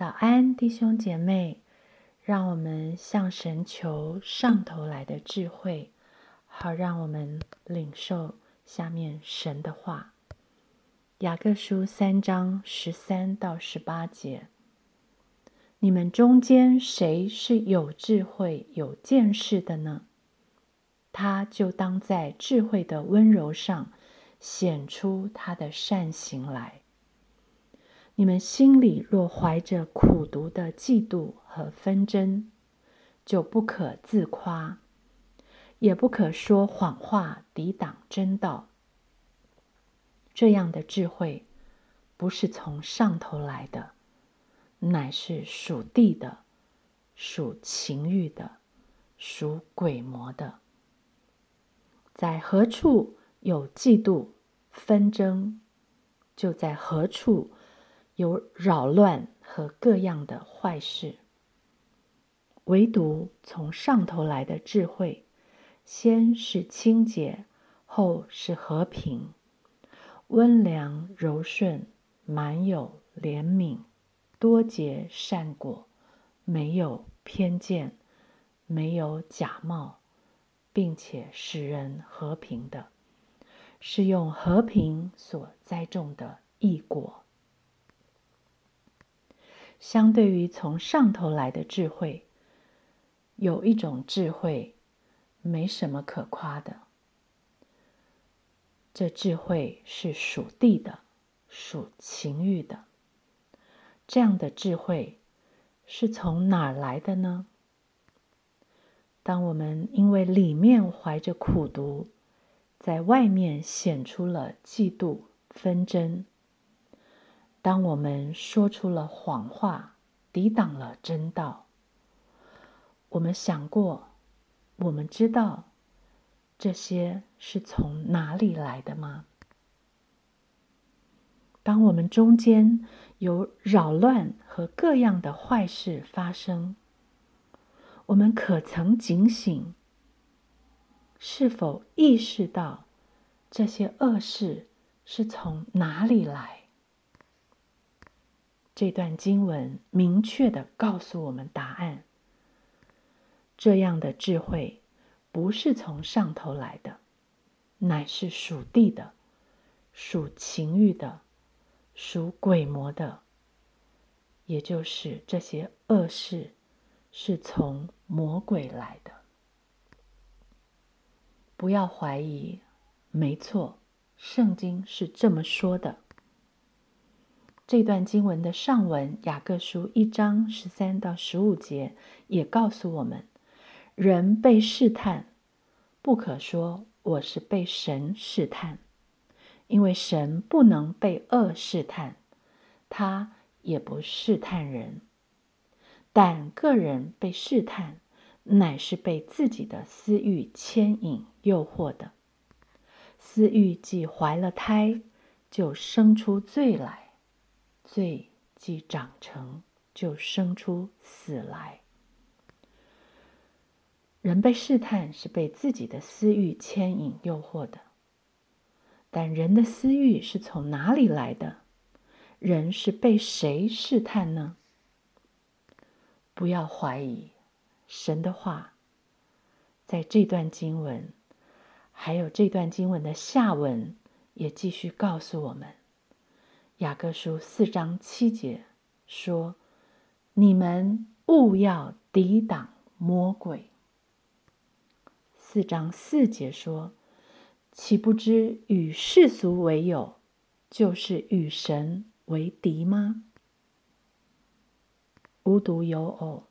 早安，弟兄姐妹，让我们向神求上头来的智慧，好让我们领受下面神的话。雅各书三章十三到十八节：你们中间谁是有智慧、有见识的呢？他就当在智慧的温柔上显出他的善行来。你们心里若怀着苦毒的嫉妒和纷争，就不可自夸，也不可说谎话抵挡真道。这样的智慧不是从上头来的，乃是属地的、属情欲的、属鬼魔的。在何处有嫉妒纷争，就在何处。有扰乱和各样的坏事，唯独从上头来的智慧，先是清洁，后是和平，温良柔顺，满有怜悯，多结善果，没有偏见，没有假冒，并且使人和平的，是用和平所栽种的异果。相对于从上头来的智慧，有一种智慧没什么可夸的。这智慧是属地的，属情欲的。这样的智慧是从哪儿来的呢？当我们因为里面怀着苦毒，在外面显出了嫉妒纷争。当我们说出了谎话，抵挡了真道，我们想过，我们知道这些是从哪里来的吗？当我们中间有扰乱和各样的坏事发生，我们可曾警醒？是否意识到这些恶事是从哪里来？这段经文明确的告诉我们答案：这样的智慧不是从上头来的，乃是属地的、属情欲的、属鬼魔的，也就是这些恶事是从魔鬼来的。不要怀疑，没错，圣经是这么说的。这段经文的上文，雅各书一章十三到十五节，也告诉我们：人被试探，不可说我是被神试探，因为神不能被恶试探，他也不试探人。但个人被试探，乃是被自己的私欲牵引、诱惑的。私欲既怀了胎，就生出罪来。罪既长成就生出死来。人被试探是被自己的私欲牵引、诱惑的，但人的私欲是从哪里来的？人是被谁试探呢？不要怀疑神的话，在这段经文，还有这段经文的下文，也继续告诉我们。雅各书四章七节说：“你们勿要抵挡魔鬼。”四章四节说：“岂不知与世俗为友，就是与神为敌吗？”无独有偶，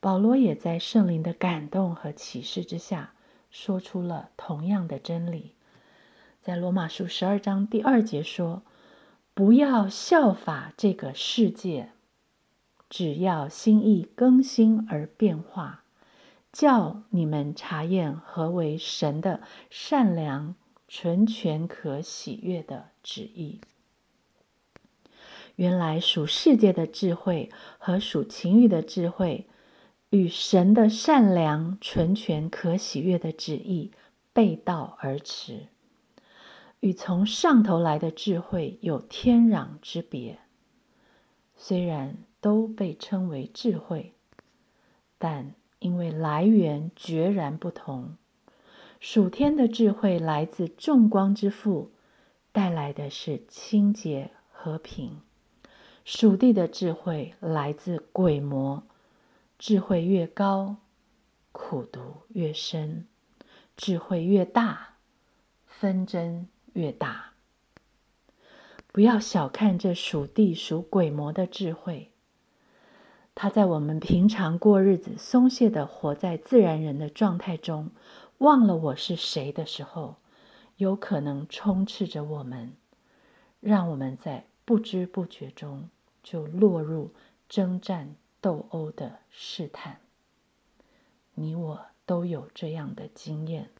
保罗也在圣灵的感动和启示之下，说出了同样的真理。在罗马书十二章第二节说。不要效法这个世界，只要心意更新而变化，叫你们查验何为神的善良、纯全、可喜悦的旨意。原来属世界的智慧和属情欲的智慧，与神的善良、纯全、可喜悦的旨意背道而驰。与从上头来的智慧有天壤之别。虽然都被称为智慧，但因为来源决然不同。属天的智慧来自众光之父，带来的是清洁和平；属地的智慧来自鬼魔，智慧越高，苦毒越深；智慧越大，纷争越大。不要小看这属地属鬼魔的智慧，他在我们平常过日子、松懈的活在自然人的状态中，忘了我是谁的时候，有可能充斥着我们，让我们在不知不觉中就落入征战斗殴的试探。你我都有这样的经验。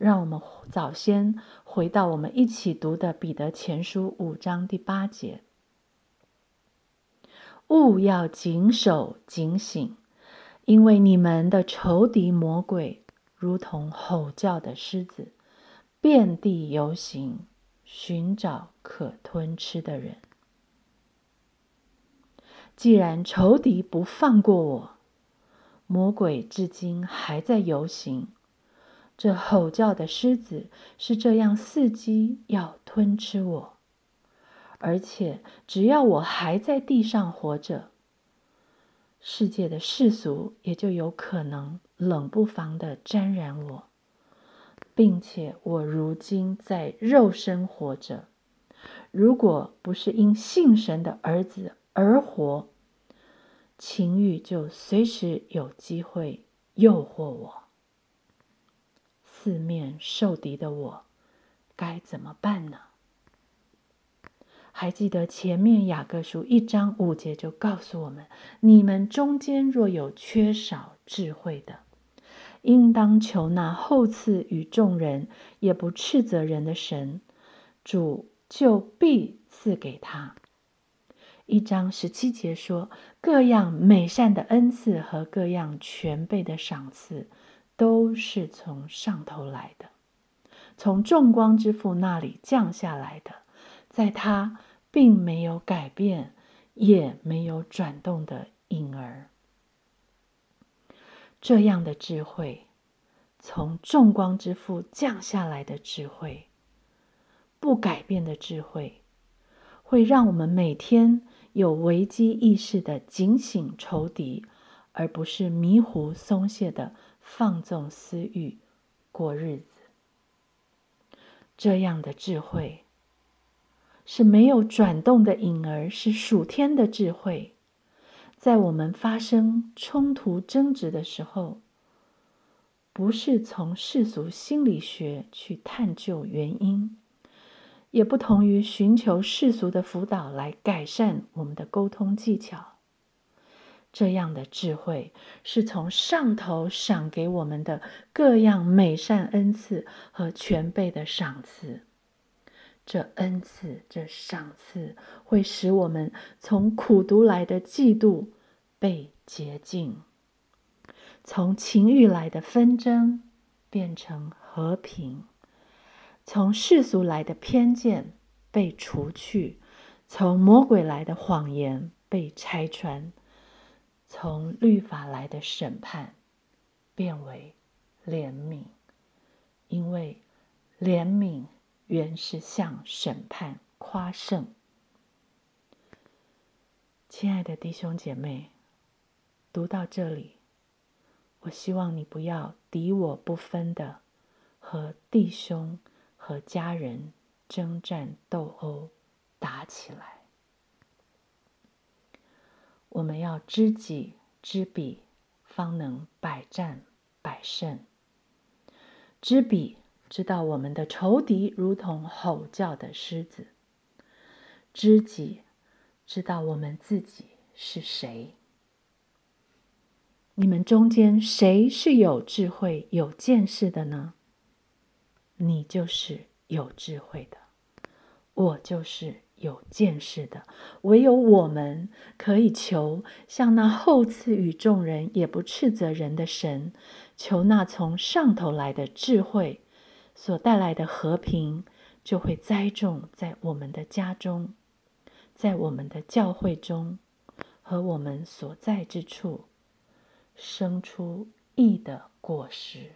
让我们早先回到我们一起读的《彼得前书》五章第八节：“勿要谨守警醒，因为你们的仇敌魔鬼如同吼叫的狮子，遍地游行，寻找可吞吃的人。既然仇敌不放过我，魔鬼至今还在游行。”这吼叫的狮子是这样伺机要吞吃我，而且只要我还在地上活着，世界的世俗也就有可能冷不防的沾染我，并且我如今在肉身活着，如果不是因信神的儿子而活，情欲就随时有机会诱惑我。四面受敌的我，该怎么办呢？还记得前面雅各书一章五节就告诉我们：你们中间若有缺少智慧的，应当求那后赐与众人也不斥责人的神，主就必赐给他。一章十七节说：各样美善的恩赐和各样全备的赏赐。都是从上头来的，从众光之父那里降下来的，在他并没有改变，也没有转动的婴儿。这样的智慧，从众光之父降下来的智慧，不改变的智慧，会让我们每天有危机意识的警醒仇敌，而不是迷糊松懈的。放纵私欲，过日子。这样的智慧是没有转动的影儿，是属天的智慧。在我们发生冲突争执的时候，不是从世俗心理学去探究原因，也不同于寻求世俗的辅导来改善我们的沟通技巧。这样的智慧是从上头赏给我们的各样美善恩赐和全备的赏赐。这恩赐、这赏赐会使我们从苦读来的嫉妒被洁净，从情欲来的纷争变成和平，从世俗来的偏见被除去，从魔鬼来的谎言被拆穿。从律法来的审判，变为怜悯，因为怜悯原是向审判夸胜。亲爱的弟兄姐妹，读到这里，我希望你不要敌我不分的和弟兄和家人征战斗殴打起来。我们要知己知彼，方能百战百胜。知彼，知道我们的仇敌如同吼叫的狮子；知己，知道我们自己是谁。你们中间谁是有智慧、有见识的呢？你就是有智慧的，我就是。有见识的，唯有我们可以求，像那后赐与众人也不斥责人的神，求那从上头来的智慧所带来的和平，就会栽种在我们的家中，在我们的教会中和我们所在之处生出义的果实。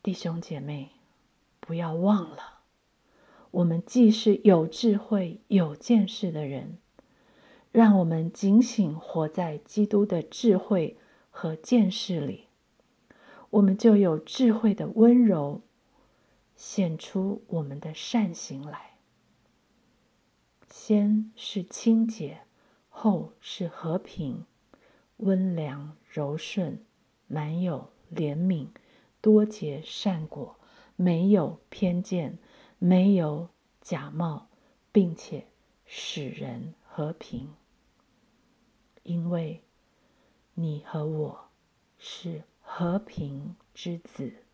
弟兄姐妹，不要忘了，我们既是有智慧、有见识的人，让我们警醒活在基督的智慧和见识里，我们就有智慧的温柔，显出我们的善行来。先是清洁，后是和平，温良柔顺，满有怜悯，多结善果，没有偏见，没有假冒，并且使人和平。因为你和我是和平之子。